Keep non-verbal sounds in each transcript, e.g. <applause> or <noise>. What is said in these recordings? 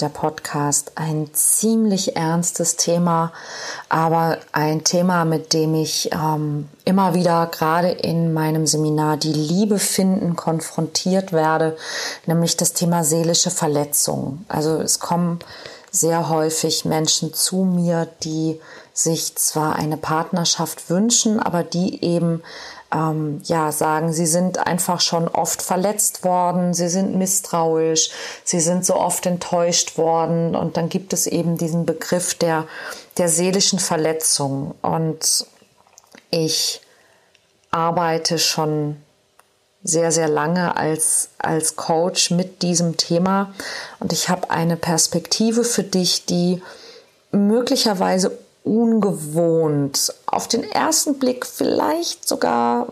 der Podcast ein ziemlich ernstes Thema, aber ein Thema, mit dem ich ähm, immer wieder gerade in meinem Seminar die Liebe finden konfrontiert werde, nämlich das Thema seelische Verletzung. Also es kommen sehr häufig Menschen zu mir, die sich zwar eine Partnerschaft wünschen, aber die eben ähm, ja sagen, sie sind einfach schon oft verletzt worden, sie sind misstrauisch, sie sind so oft enttäuscht worden. Und dann gibt es eben diesen Begriff der der seelischen Verletzung. Und ich arbeite schon sehr, sehr lange als, als Coach mit diesem Thema. Und ich habe eine Perspektive für dich, die möglicherweise ungewohnt, auf den ersten Blick vielleicht sogar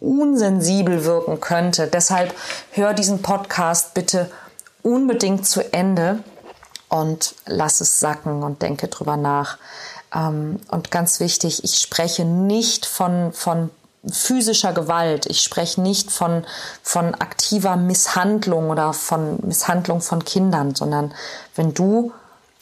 unsensibel wirken könnte. Deshalb hör diesen Podcast bitte unbedingt zu Ende und lass es sacken und denke drüber nach. Ähm, und ganz wichtig, ich spreche nicht von, von physischer Gewalt. Ich spreche nicht von, von aktiver Misshandlung oder von Misshandlung von Kindern, sondern wenn du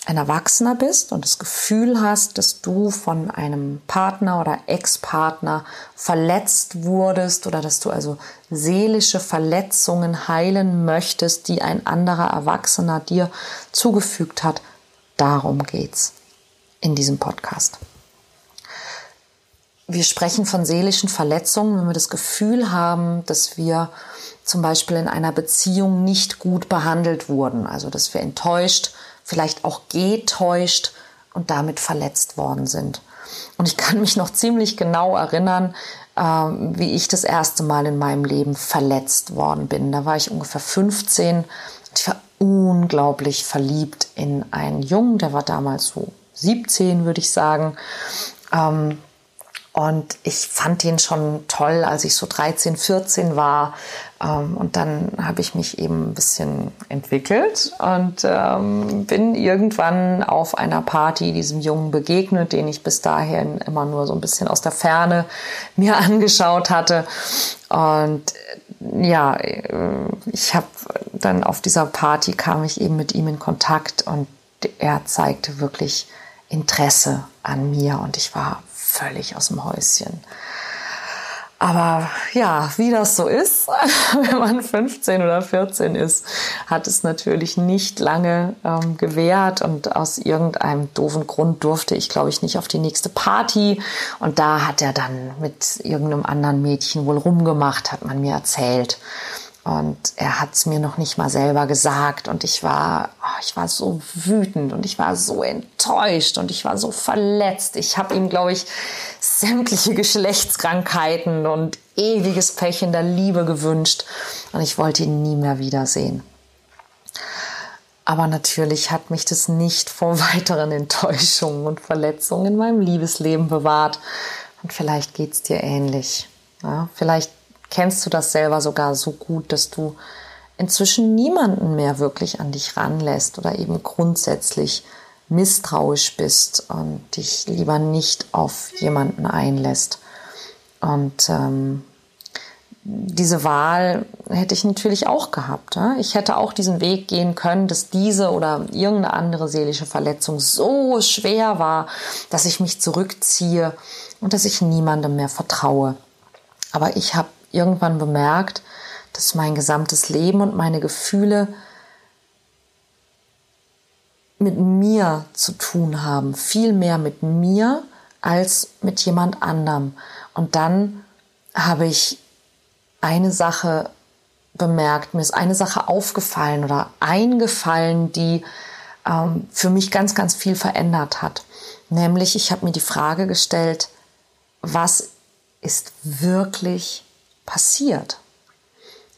ein Erwachsener bist und das Gefühl hast, dass du von einem Partner oder Ex-Partner verletzt wurdest oder dass du also seelische Verletzungen heilen möchtest, die ein anderer Erwachsener dir zugefügt hat, darum geht's in diesem Podcast. Wir sprechen von seelischen Verletzungen, wenn wir das Gefühl haben, dass wir zum Beispiel in einer Beziehung nicht gut behandelt wurden, also dass wir enttäuscht, vielleicht auch getäuscht und damit verletzt worden sind. Und ich kann mich noch ziemlich genau erinnern, äh, wie ich das erste Mal in meinem Leben verletzt worden bin. Da war ich ungefähr 15. Ich war unglaublich verliebt in einen Jungen, der war damals so 17, würde ich sagen. Ähm, und ich fand ihn schon toll, als ich so 13, 14 war. Ähm, und dann habe ich mich eben ein bisschen entwickelt und ähm, bin irgendwann auf einer Party diesem Jungen begegnet, den ich bis dahin immer nur so ein bisschen aus der Ferne mir <laughs> angeschaut hatte. Und ja, äh, ich habe dann auf dieser Party kam ich eben mit ihm in Kontakt und er zeigte wirklich Interesse an mir und ich war völlig aus dem Häuschen. Aber ja, wie das so ist, <laughs> wenn man 15 oder 14 ist, hat es natürlich nicht lange ähm, gewährt und aus irgendeinem doofen Grund durfte ich, glaube ich, nicht auf die nächste Party. Und da hat er dann mit irgendeinem anderen Mädchen wohl rumgemacht, hat man mir erzählt. Und er hat es mir noch nicht mal selber gesagt. Und ich war, oh, ich war so wütend und ich war so enttäuscht und ich war so verletzt. Ich habe ihm, glaube ich, sämtliche Geschlechtskrankheiten und ewiges Pech in der Liebe gewünscht. Und ich wollte ihn nie mehr wiedersehen. Aber natürlich hat mich das nicht vor <laughs> weiteren Enttäuschungen und Verletzungen in meinem Liebesleben bewahrt. Und vielleicht geht es dir ähnlich. Ja, vielleicht kennst du das selber sogar so gut, dass du inzwischen niemanden mehr wirklich an dich ranlässt oder eben grundsätzlich misstrauisch bist und dich lieber nicht auf jemanden einlässt. Und ähm, diese Wahl hätte ich natürlich auch gehabt. Ja? Ich hätte auch diesen Weg gehen können, dass diese oder irgendeine andere seelische Verletzung so schwer war, dass ich mich zurückziehe und dass ich niemandem mehr vertraue. Aber ich habe irgendwann bemerkt, dass mein gesamtes Leben und meine Gefühle mit mir zu tun haben, viel mehr mit mir als mit jemand anderem. Und dann habe ich eine Sache bemerkt, mir ist eine Sache aufgefallen oder eingefallen, die ähm, für mich ganz, ganz viel verändert hat. Nämlich, ich habe mir die Frage gestellt, was ist wirklich passiert.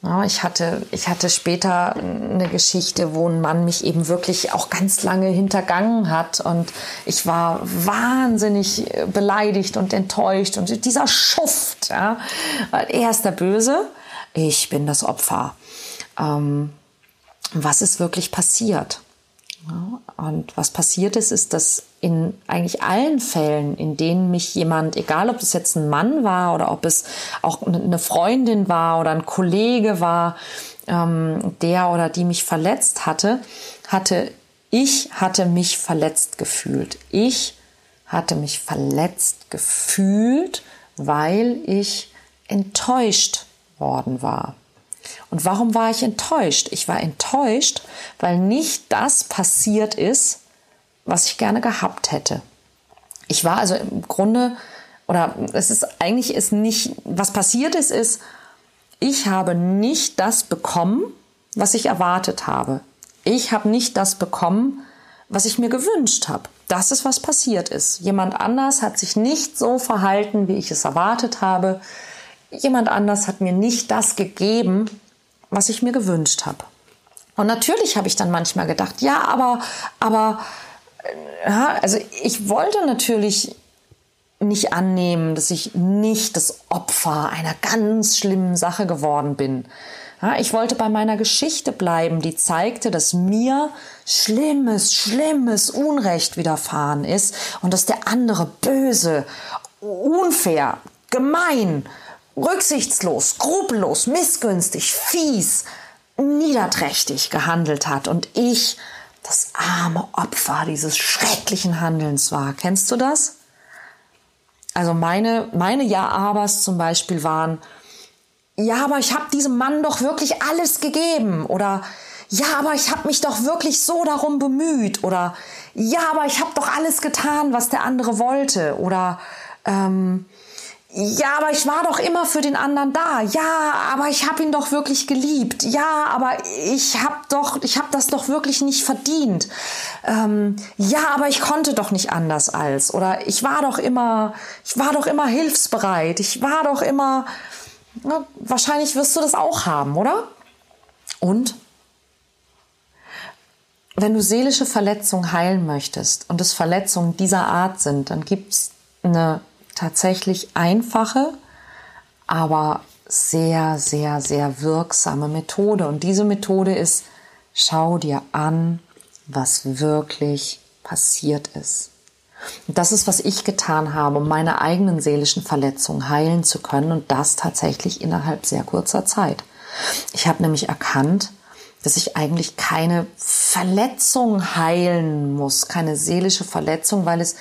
Ja, ich hatte, ich hatte später eine Geschichte, wo ein Mann mich eben wirklich auch ganz lange hintergangen hat und ich war wahnsinnig beleidigt und enttäuscht und dieser Schuft, ja, er ist der Böse, ich bin das Opfer. ähm, was ist wirklich passiert. Und was passiert ist, ist, dass in eigentlich allen Fällen, in denen mich jemand, egal ob es jetzt ein Mann war oder ob es auch eine Freundin war oder ein Kollege war, ähm, der oder die mich verletzt hatte, hatte ich hatte mich verletzt gefühlt. Ich hatte mich verletzt gefühlt, weil ich enttäuscht worden war. Und warum war ich enttäuscht? Ich war enttäuscht, weil nicht das passiert ist, was ich gerne gehabt hätte. Ich war also im Grunde, oder es ist eigentlich ist nicht, was passiert ist, ist, ich habe nicht das bekommen, was ich erwartet habe. Ich habe nicht das bekommen, was ich mir gewünscht habe. Das ist, was passiert ist. Jemand anders hat sich nicht so verhalten, wie ich es erwartet habe. Jemand anders hat mir nicht das gegeben, was ich mir gewünscht habe. Und natürlich habe ich dann manchmal gedacht, ja, aber, aber, äh, ja, also ich wollte natürlich nicht annehmen, dass ich nicht das Opfer einer ganz schlimmen Sache geworden bin. Ja, ich wollte bei meiner Geschichte bleiben, die zeigte, dass mir schlimmes, schlimmes Unrecht widerfahren ist und dass der andere böse, unfair, gemein, rücksichtslos, skrupellos, missgünstig, fies, niederträchtig gehandelt hat und ich das arme Opfer dieses schrecklichen Handelns war. Kennst du das? Also meine, meine Ja-Abers zum Beispiel waren, ja, aber ich habe diesem Mann doch wirklich alles gegeben oder ja, aber ich habe mich doch wirklich so darum bemüht oder ja, aber ich habe doch alles getan, was der andere wollte oder ähm, ja, aber ich war doch immer für den anderen da. Ja, aber ich habe ihn doch wirklich geliebt. Ja, aber ich habe doch, ich habe das doch wirklich nicht verdient. Ähm, ja, aber ich konnte doch nicht anders als. Oder ich war doch immer, ich war doch immer hilfsbereit. Ich war doch immer. Na, wahrscheinlich wirst du das auch haben, oder? Und wenn du seelische Verletzungen heilen möchtest und es Verletzungen dieser Art sind, dann gibt's eine tatsächlich einfache, aber sehr, sehr, sehr wirksame Methode. Und diese Methode ist, schau dir an, was wirklich passiert ist. Und das ist, was ich getan habe, um meine eigenen seelischen Verletzungen heilen zu können und das tatsächlich innerhalb sehr kurzer Zeit. Ich habe nämlich erkannt, dass ich eigentlich keine Verletzung heilen muss, keine seelische Verletzung, weil es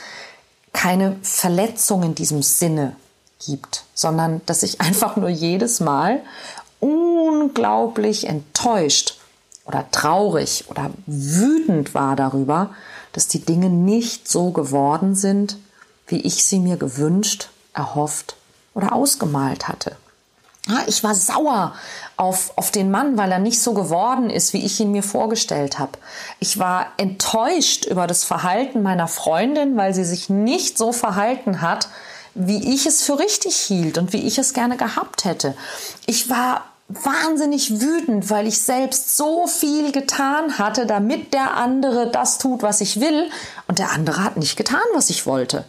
keine Verletzung in diesem Sinne gibt, sondern dass ich <laughs> einfach nur jedes Mal unglaublich enttäuscht oder traurig oder wütend war darüber, dass die Dinge nicht so geworden sind, wie ich sie mir gewünscht, erhofft oder ausgemalt hatte. Ich war sauer auf, auf den Mann, weil er nicht so geworden ist, wie ich ihn mir vorgestellt habe. Ich war enttäuscht über das Verhalten meiner Freundin, weil sie sich nicht so verhalten hat, wie ich es für richtig hielt und wie ich es gerne gehabt hätte. Ich war wahnsinnig wütend, weil ich selbst so viel getan hatte, damit der andere das tut, was ich will, und der andere hat nicht getan, was ich wollte.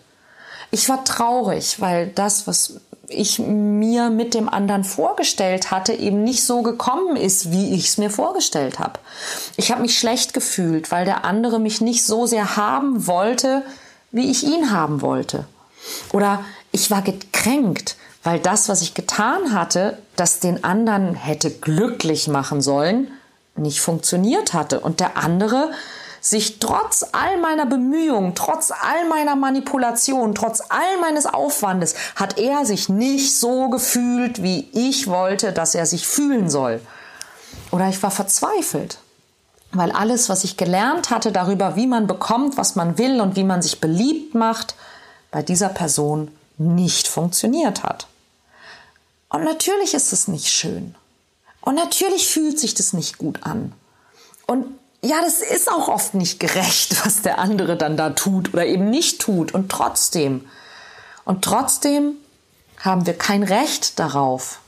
Ich war traurig, weil das, was ich mir mit dem anderen vorgestellt hatte, eben nicht so gekommen ist, wie ich es mir vorgestellt habe. Ich habe mich schlecht gefühlt, weil der andere mich nicht so sehr haben wollte, wie ich ihn haben wollte. Oder ich war gekränkt, weil das, was ich getan hatte, das den anderen hätte glücklich machen sollen, nicht funktioniert hatte. Und der andere sich trotz all meiner Bemühungen, trotz all meiner Manipulation, trotz all meines Aufwandes, hat er sich nicht so gefühlt, wie ich wollte, dass er sich fühlen soll. Oder ich war verzweifelt, weil alles, was ich gelernt hatte darüber, wie man bekommt, was man will und wie man sich beliebt macht, bei dieser Person nicht funktioniert hat. Und natürlich ist es nicht schön. Und natürlich fühlt sich das nicht gut an. Und ja, das ist auch oft nicht gerecht, <laughs> was der andere dann da tut oder eben nicht tut. Und trotzdem, und trotzdem haben wir kein Recht darauf,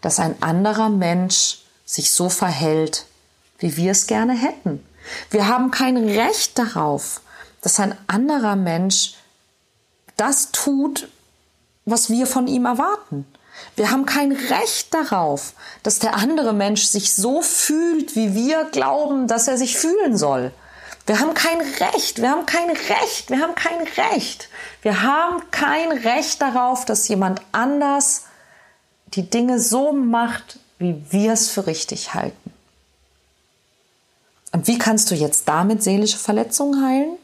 dass ein anderer Mensch sich so verhält, wie wir es gerne hätten. Wir haben kein Recht darauf, dass ein anderer Mensch das tut, was wir von ihm erwarten. Wir haben kein Recht darauf, dass der andere Mensch sich so fühlt, wie wir glauben, dass er sich fühlen soll. Wir haben kein Recht, wir haben kein Recht, wir haben kein Recht. Wir haben kein Recht darauf, dass jemand anders die Dinge so macht, wie wir es für richtig halten. Und wie kannst du jetzt damit seelische Verletzungen heilen?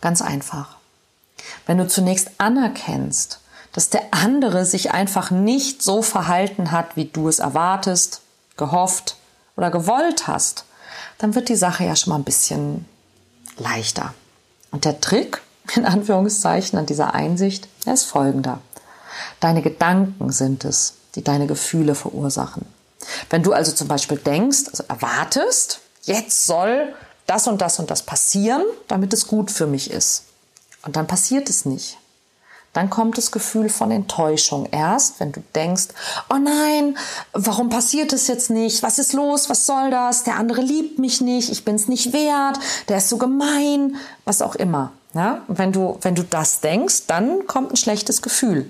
Ganz einfach. Wenn du zunächst anerkennst, dass der andere sich einfach nicht so verhalten hat, wie du es erwartest, gehofft oder gewollt hast, dann wird die Sache ja schon mal ein bisschen leichter. Und der Trick, <laughs> in Anführungszeichen, an dieser Einsicht, ist folgender. Deine Gedanken sind es, die deine Gefühle verursachen. Wenn du also zum Beispiel denkst, also erwartest, jetzt soll das und das und das passieren, damit es gut für mich ist. Und dann passiert es nicht. Dann kommt das Gefühl von Enttäuschung erst, wenn du denkst, oh nein, warum passiert es jetzt nicht? Was ist los? Was soll das? Der andere liebt mich nicht, ich bin es nicht wert, der ist so gemein, was auch immer. Ja? Und wenn du, wenn du das denkst, dann kommt ein schlechtes Gefühl.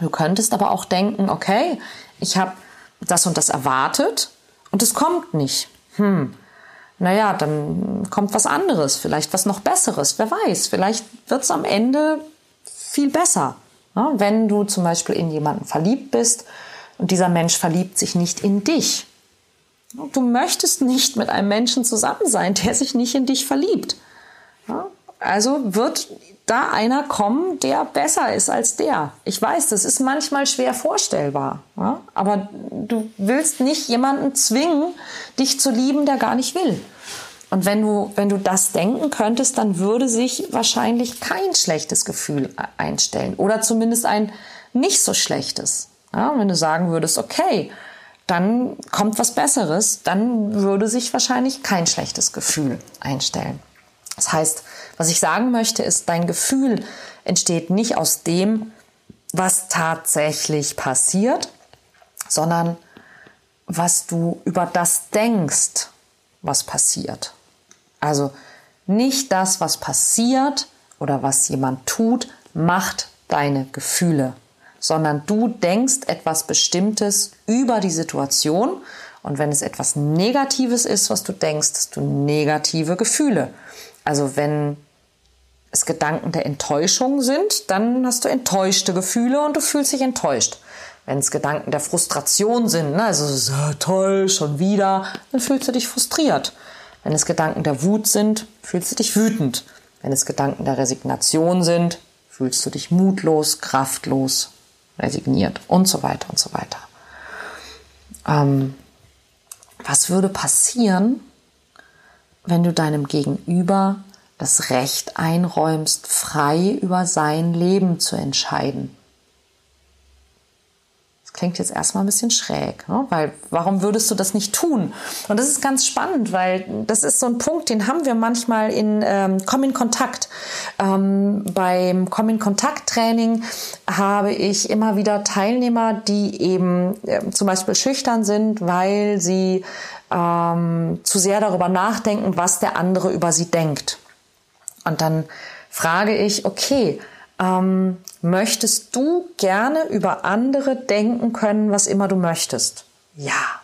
Du könntest aber auch denken, okay, ich habe das und das erwartet und es kommt nicht. Hm, naja, dann kommt was anderes, vielleicht was noch Besseres, wer weiß, vielleicht wird es am Ende viel besser. Ja, wenn du zum Beispiel in jemanden verliebt bist und dieser Mensch verliebt sich nicht in dich. Du möchtest nicht mit einem Menschen zusammen sein, der sich nicht in dich verliebt. Ja, also wird da einer kommen, der besser ist als der. Ich weiß, das ist manchmal schwer vorstellbar. Ja? Aber du willst nicht jemanden zwingen, dich zu lieben, der gar nicht will. Und wenn du, wenn du das denken könntest, dann würde sich wahrscheinlich kein schlechtes Gefühl einstellen. Oder zumindest ein nicht so schlechtes. Ja? wenn du sagen würdest, okay, dann kommt was Besseres, dann würde sich wahrscheinlich kein schlechtes Gefühl einstellen. Das heißt, was ich sagen möchte, ist, dein Gefühl entsteht nicht aus dem, was tatsächlich passiert, sondern was du über das denkst, was passiert. Also nicht das, was passiert oder was jemand tut, macht deine Gefühle, sondern du denkst etwas Bestimmtes über die Situation und wenn es etwas Negatives ist, was du denkst, hast du negative Gefühle. Also wenn es Gedanken der Enttäuschung sind, dann hast du enttäuschte Gefühle und du fühlst dich enttäuscht. Wenn es Gedanken der Frustration sind, ne, also so, toll, schon wieder, dann fühlst du dich frustriert. Wenn es Gedanken der Wut sind, fühlst du dich wütend. Wenn es Gedanken der Resignation sind, fühlst du dich mutlos, kraftlos, resigniert und so weiter und so weiter. Ähm, was würde passieren, wenn du deinem Gegenüber das Recht einräumst, frei über sein Leben zu entscheiden. Klingt jetzt erstmal ein bisschen schräg, ne? weil warum würdest du das nicht tun? Und das ist ganz spannend, weil das ist so ein Punkt, den haben wir manchmal in ähm, Komm in Kontakt. Ähm, beim Komm in Kontakt Training habe ich immer wieder Teilnehmer, die eben äh, zum Beispiel schüchtern sind, weil sie ähm, zu sehr darüber nachdenken, was der andere über sie denkt. Und dann frage ich, okay, ähm, möchtest du gerne über andere denken können, was immer du möchtest? Ja.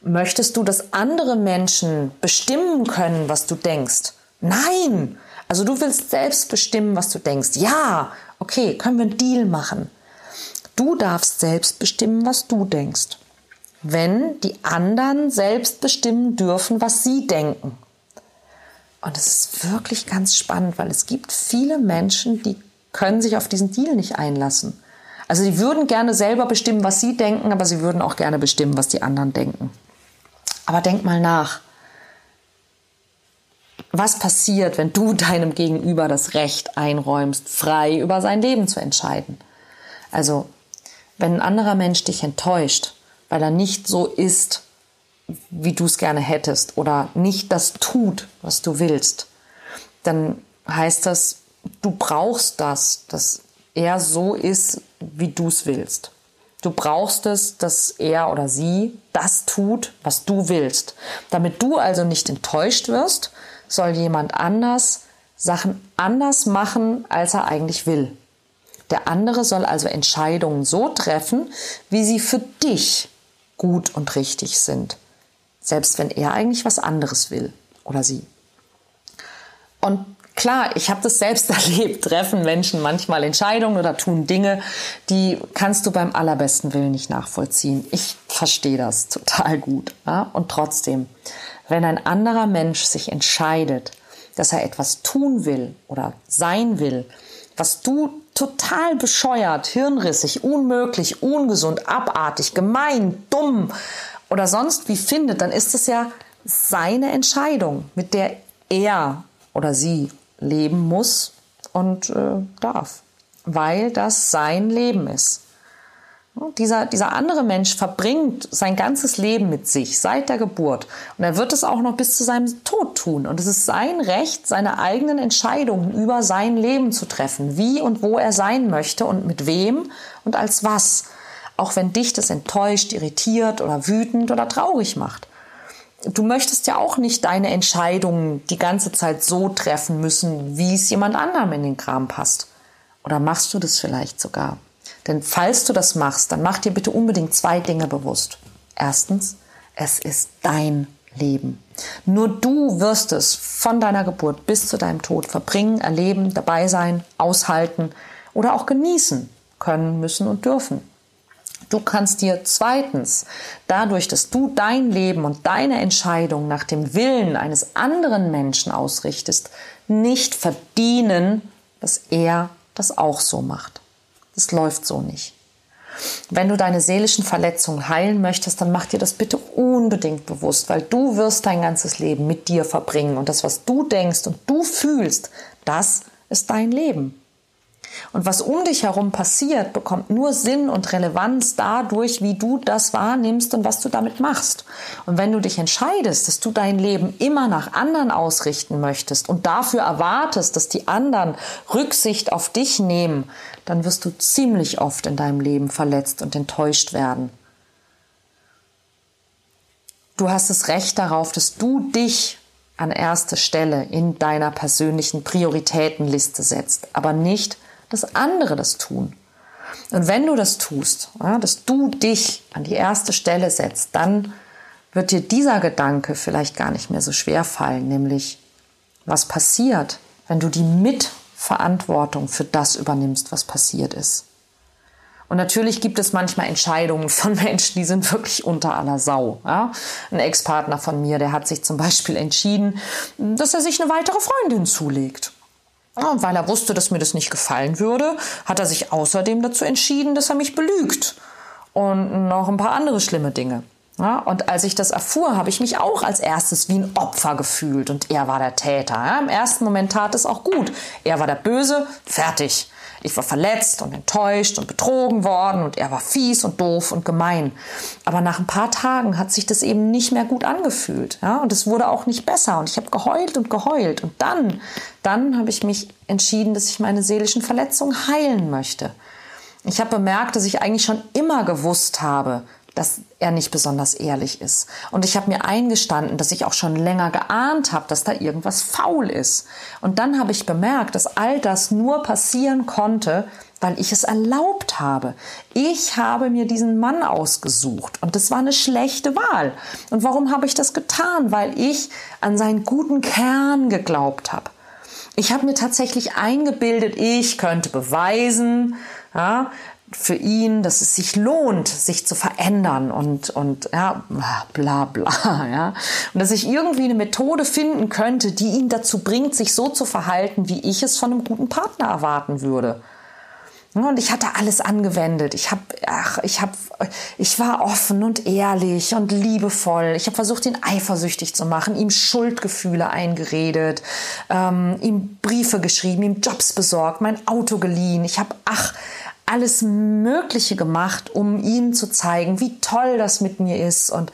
Möchtest du, dass andere Menschen bestimmen können, was du denkst? Nein. Also du willst selbst bestimmen, was du denkst. Ja. Okay, können wir einen Deal machen? Du darfst selbst bestimmen, was du denkst. Wenn die anderen selbst bestimmen dürfen, was sie denken. Und es ist wirklich ganz spannend, weil es gibt viele Menschen, die können sich auf diesen Deal nicht einlassen. Also die würden gerne selber bestimmen, was sie denken, aber sie würden auch gerne bestimmen, was die anderen denken. Aber denk mal nach. Was passiert, wenn du deinem Gegenüber das Recht einräumst, frei über sein Leben zu entscheiden? Also, wenn ein anderer Mensch dich enttäuscht, weil er nicht so ist, wie du es gerne hättest oder nicht das tut, was du willst, dann heißt das, du brauchst das, dass er so ist, wie du es willst. Du brauchst es, dass er oder sie das tut, was du willst. Damit du also nicht enttäuscht wirst, soll jemand anders Sachen anders machen, als er eigentlich will. Der andere soll also Entscheidungen so treffen, wie sie für dich gut und richtig sind. Selbst wenn er eigentlich was anderes will oder sie. Und klar, ich habe das selbst <laughs> erlebt, treffen Menschen manchmal Entscheidungen oder tun Dinge, die kannst du beim allerbesten Willen nicht nachvollziehen. Ich verstehe das <laughs> total gut. Ja? Und trotzdem, wenn ein anderer Mensch sich entscheidet, dass er etwas tun will oder sein will, was du total bescheuert, hirnrissig, unmöglich, ungesund, abartig, gemein, dumm oder sonst wie findet, dann ist es ja seine Entscheidung, mit der er oder sie leben muss und äh, darf, weil das sein Leben ist. Dieser, dieser andere Mensch verbringt sein ganzes Leben mit sich seit der Geburt. Und er wird es auch noch bis zu seinem Tod tun. Und es ist sein Recht, seine eigenen Entscheidungen über sein Leben zu treffen, wie und wo er sein möchte und mit wem und als was. Auch wenn dich das enttäuscht, irritiert oder wütend oder traurig macht. Du möchtest ja auch nicht deine Entscheidungen die ganze Zeit so treffen müssen, wie es jemand anderem in den Kram passt. Oder machst du das vielleicht sogar? Denn falls du das machst, dann mach dir bitte unbedingt zwei Dinge bewusst. Erstens, es ist dein Leben. Nur du wirst es von deiner Geburt bis zu deinem Tod verbringen, erleben, dabei sein, aushalten oder auch genießen können, müssen und dürfen. Du kannst dir zweitens, dadurch, dass du dein Leben und deine Entscheidung nach dem Willen eines anderen Menschen ausrichtest, nicht verdienen, dass er das auch so macht. Das läuft so nicht. Wenn du deine seelischen Verletzungen heilen möchtest, dann mach dir das bitte unbedingt bewusst, weil du wirst dein ganzes Leben mit dir verbringen und das, was du denkst und du fühlst, das ist dein Leben. Und was um dich herum passiert, bekommt nur Sinn und Relevanz dadurch, wie du das wahrnimmst und was du damit machst. Und wenn du dich entscheidest, dass du dein Leben immer nach anderen ausrichten möchtest und dafür erwartest, dass die anderen Rücksicht auf dich nehmen, dann wirst du ziemlich oft in deinem Leben verletzt und enttäuscht werden. Du hast das Recht darauf, dass du dich an erste Stelle in deiner persönlichen Prioritätenliste setzt, aber nicht dass andere das tun. Und wenn du das tust, ja, dass du dich an die erste Stelle setzt, dann wird dir dieser Gedanke vielleicht gar nicht mehr so schwer fallen, nämlich was passiert, wenn du die Mitverantwortung für das übernimmst, was passiert ist. Und natürlich gibt es manchmal Entscheidungen von <laughs> Menschen, die sind wirklich unter aller Sau. Ja? Ein Ex-Partner von mir, der hat sich zum Beispiel entschieden, dass er sich eine weitere Freundin zulegt. Und weil er wusste, dass mir das nicht gefallen würde, hat er sich außerdem dazu entschieden, dass er mich belügt. Und noch ein paar andere schlimme Dinge. Ja, und als ich das erfuhr, habe ich mich auch als erstes wie ein Opfer gefühlt und er war der Täter. Ja, Im ersten Moment tat es auch gut. Er war der Böse, fertig. Ich war verletzt und enttäuscht und betrogen worden und er war fies und doof und gemein. Aber nach ein paar Tagen hat sich das eben nicht mehr gut angefühlt. Ja? Und es wurde auch nicht besser. Und ich habe geheult und geheult. Und dann, dann habe ich mich entschieden, dass ich meine seelischen Verletzungen heilen möchte. Ich habe bemerkt, dass ich eigentlich schon immer gewusst habe, dass er nicht besonders ehrlich ist. Und ich habe mir eingestanden, dass ich auch schon länger geahnt habe, dass da irgendwas faul ist. Und dann habe ich bemerkt, dass all das nur passieren konnte, weil ich es erlaubt habe. Ich habe mir diesen Mann ausgesucht und das war eine schlechte Wahl. Und warum habe ich das getan? Weil ich an seinen guten Kern geglaubt habe. Ich habe mir tatsächlich eingebildet, ich könnte beweisen, ja, für ihn, dass es sich lohnt, sich zu verändern und, und ja, bla bla, <laughs> ja. Und dass ich irgendwie eine Methode finden könnte, die ihn dazu bringt, sich so zu verhalten, wie ich es von einem guten Partner erwarten würde. Und ich hatte alles angewendet. Ich habe, ach, ich habe, ich war offen und ehrlich und liebevoll. Ich habe versucht, ihn eifersüchtig zu machen, ihm Schuldgefühle eingeredet, ähm, ihm Briefe geschrieben, ihm Jobs besorgt, mein Auto geliehen. Ich habe, ach, alles Mögliche gemacht, um ihm zu zeigen, wie toll das mit mir ist und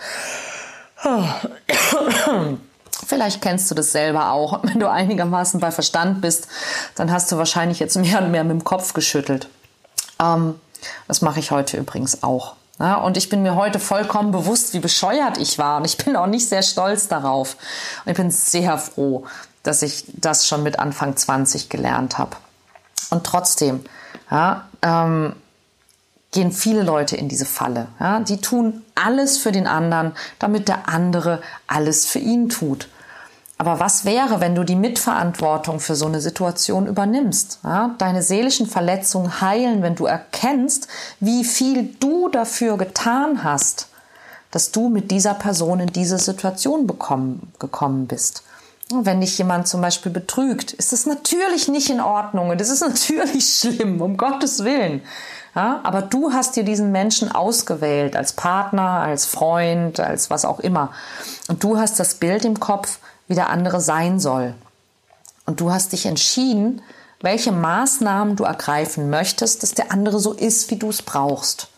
<coughs> Vielleicht kennst du das selber auch. Wenn du einigermaßen bei Verstand bist, dann hast du wahrscheinlich jetzt mehr und mehr mit dem Kopf geschüttelt. Ähm, das mache ich heute übrigens auch. Ja, und ich bin mir heute vollkommen bewusst, wie bescheuert ich war. Und ich bin auch nicht sehr stolz darauf. Und ich bin sehr froh, dass ich das schon mit Anfang 20 gelernt habe. Und trotzdem, ja, ähm, gehen viele Leute in diese Falle. Ja? Die tun alles für den anderen, damit der andere alles für ihn tut. Aber was wäre, wenn du die Mitverantwortung für so eine Situation übernimmst? Ja? Deine seelischen Verletzungen heilen, wenn du erkennst, wie viel du dafür getan hast, dass du mit dieser Person in diese Situation bekommen, gekommen bist. Wenn dich jemand zum Beispiel betrügt, ist das natürlich nicht in Ordnung und es ist <laughs> natürlich schlimm, um Gottes Willen. Ja, aber du hast dir diesen Menschen ausgewählt als Partner, als Freund, als was auch immer. Und du hast das Bild im Kopf, wie der andere sein soll. Und du hast dich entschieden, welche Maßnahmen du ergreifen möchtest, dass der andere so ist, wie du es brauchst.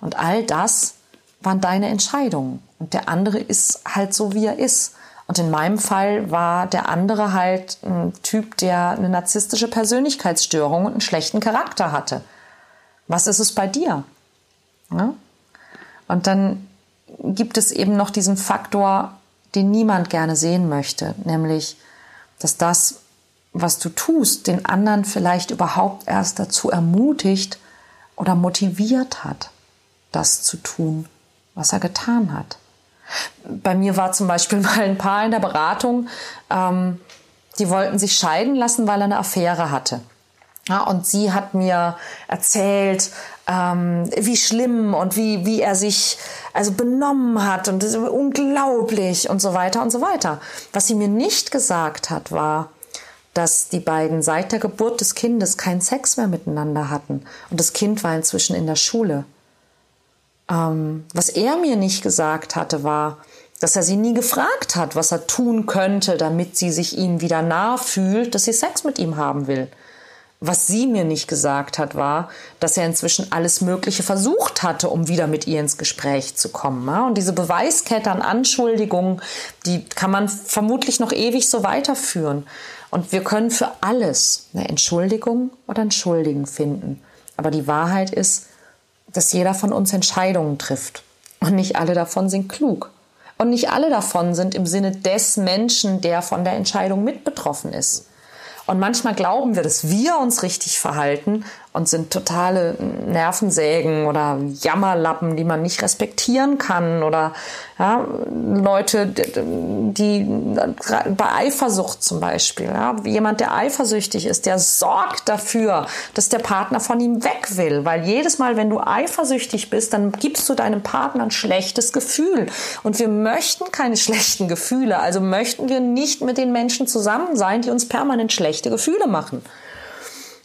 Und all das waren deine Entscheidungen. Und der andere ist halt so, wie er ist. Und in meinem Fall war der andere halt ein Typ, der eine narzisstische Persönlichkeitsstörung und einen schlechten Charakter hatte. Was ist es bei dir? Ja? Und dann gibt es eben noch diesen Faktor, den niemand gerne sehen möchte, nämlich, dass das, was du tust, den anderen vielleicht überhaupt erst dazu ermutigt oder motiviert hat, das zu tun, was er getan hat. Bei mir war zum Beispiel <laughs> mal ein Paar in der Beratung, ähm, die wollten sich scheiden lassen, weil er eine Affäre hatte. Ja, und sie hat mir erzählt, ähm, wie schlimm und wie, wie er sich also benommen hat und das ist unglaublich und so weiter und so weiter. Was sie mir nicht gesagt hat, war, dass die beiden seit der Geburt des Kindes keinen Sex mehr miteinander hatten. Und das Kind war inzwischen in der Schule. Ähm, was er mir nicht gesagt hatte, war, dass er sie nie gefragt hat, was er tun könnte, damit sie sich ihm wieder nah fühlt, dass sie Sex mit ihm haben will. Was sie mir nicht gesagt hat, war, dass er inzwischen alles Mögliche versucht hatte, um wieder mit ihr ins Gespräch zu kommen. Und diese Beweiskette an Anschuldigungen, die kann man vermutlich noch ewig so weiterführen. Und wir können für alles eine Entschuldigung oder einen Schuldigen finden. Aber die Wahrheit ist, dass jeder von uns Entscheidungen trifft. Und nicht alle davon sind klug. Und nicht alle davon sind im Sinne des Menschen, der von der Entscheidung mit betroffen ist. Und manchmal glauben wir, dass wir uns richtig verhalten und sind totale Nervensägen oder Jammerlappen, die man nicht respektieren kann oder ja, Leute, die bei Eifersucht zum Beispiel, ja, jemand, der eifersüchtig ist, der sorgt dafür, dass der Partner von ihm weg will, weil jedes Mal, wenn du eifersüchtig bist, dann gibst du deinem Partner ein schlechtes Gefühl und wir möchten keine schlechten Gefühle, also möchten wir nicht mit den Menschen zusammen sein, die uns permanent schlechte Gefühle machen.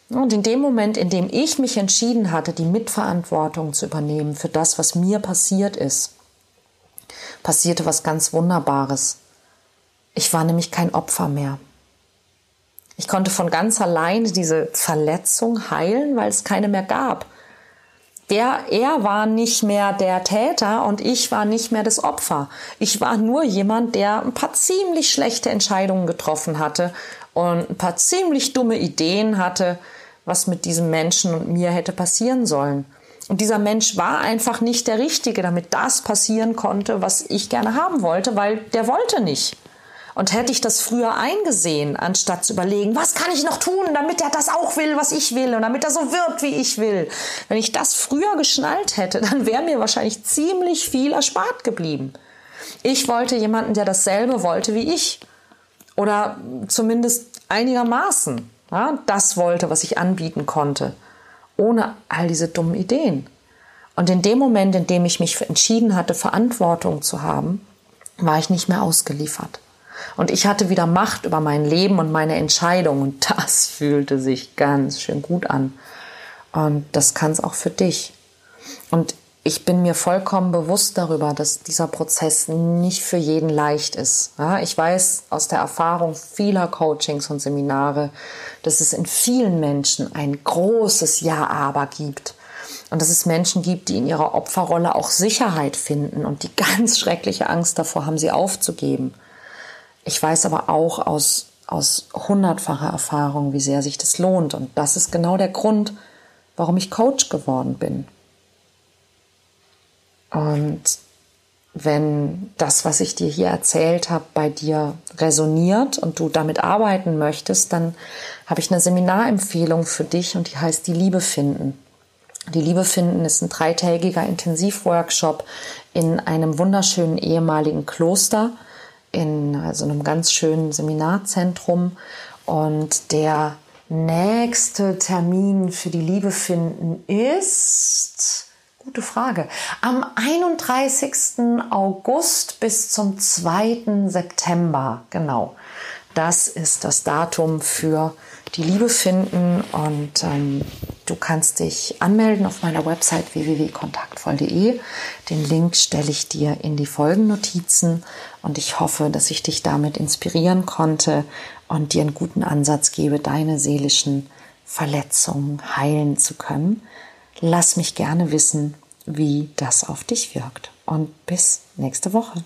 Und in dem Moment, in dem ich mich entschieden hatte, die Mitverantwortung zu übernehmen für das, was mir passiert ist, passierte was ganz Wunderbares. Ich war nämlich kein Opfer mehr. Ich konnte von ganz alleine diese Verletzung heilen, weil es keine mehr gab. Der, er war nicht mehr der Täter und ich war nicht mehr das Opfer. Ich war nur jemand, der ein paar ziemlich schlechte Entscheidungen getroffen hatte und ein paar ziemlich dumme Ideen hatte, was mit diesem Menschen und mir hätte passieren sollen. Und dieser Mensch war einfach nicht der Richtige, damit das passieren konnte, was ich gerne haben wollte, weil der wollte nicht. Und hätte ich das früher eingesehen, anstatt zu überlegen, was kann ich noch tun, damit er das auch will, was ich will und damit er so wird, wie ich will. Wenn ich das früher geschnallt hätte, <laughs> dann wäre mir wahrscheinlich ziemlich viel erspart geblieben. Ich wollte jemanden, der dasselbe wollte wie ich. Oder zumindest einigermaßen ja, das wollte, was ich anbieten konnte, ohne all diese dummen Ideen. Und in dem Moment, in dem ich mich entschieden hatte, Verantwortung zu haben, war ich nicht mehr ausgeliefert. Und ich hatte wieder Macht über mein Leben und meine Entscheidung. Und das <laughs> fühlte sich ganz schön gut an. Und das kann es auch für dich. Und ich bin mir vollkommen bewusst darüber, dass dieser Prozess nicht für jeden leicht ist. Ja, ich weiß aus der Erfahrung vieler Coachings und Seminare, dass es in vielen Menschen ein großes Ja-Aber gibt. Und dass es Menschen gibt, die in ihrer Opferrolle auch Sicherheit finden und die <laughs> ganz schreckliche Angst davor haben, sie aufzugeben. Ich weiß aber auch aus, aus hundertfacher Erfahrung, wie sehr sich das lohnt. Und das ist genau der Grund, warum ich Coach geworden bin. Und wenn das, was ich dir hier erzählt habe, bei dir resoniert und du damit arbeiten möchtest, dann habe ich eine Seminarempfehlung für dich und die heißt Die Liebe finden. Die Liebe finden ist ein dreitägiger Intensivworkshop in einem wunderschönen ehemaligen Kloster, in also einem ganz schönen Seminarzentrum. Und der nächste Termin für die Liebe finden ist Gute Frage. Am 31. August bis zum 2. September, genau. Das ist das Datum für die Liebe finden und ähm, du kannst dich anmelden auf meiner Website www.kontaktvoll.de. Den Link stelle ich dir in die Folgennotizen und ich hoffe, dass ich dich damit inspirieren konnte und dir einen guten Ansatz gebe, deine seelischen Verletzungen heilen zu können lass mich gerne wissen, wie das auf dich wirkt. Und bis nächste Woche.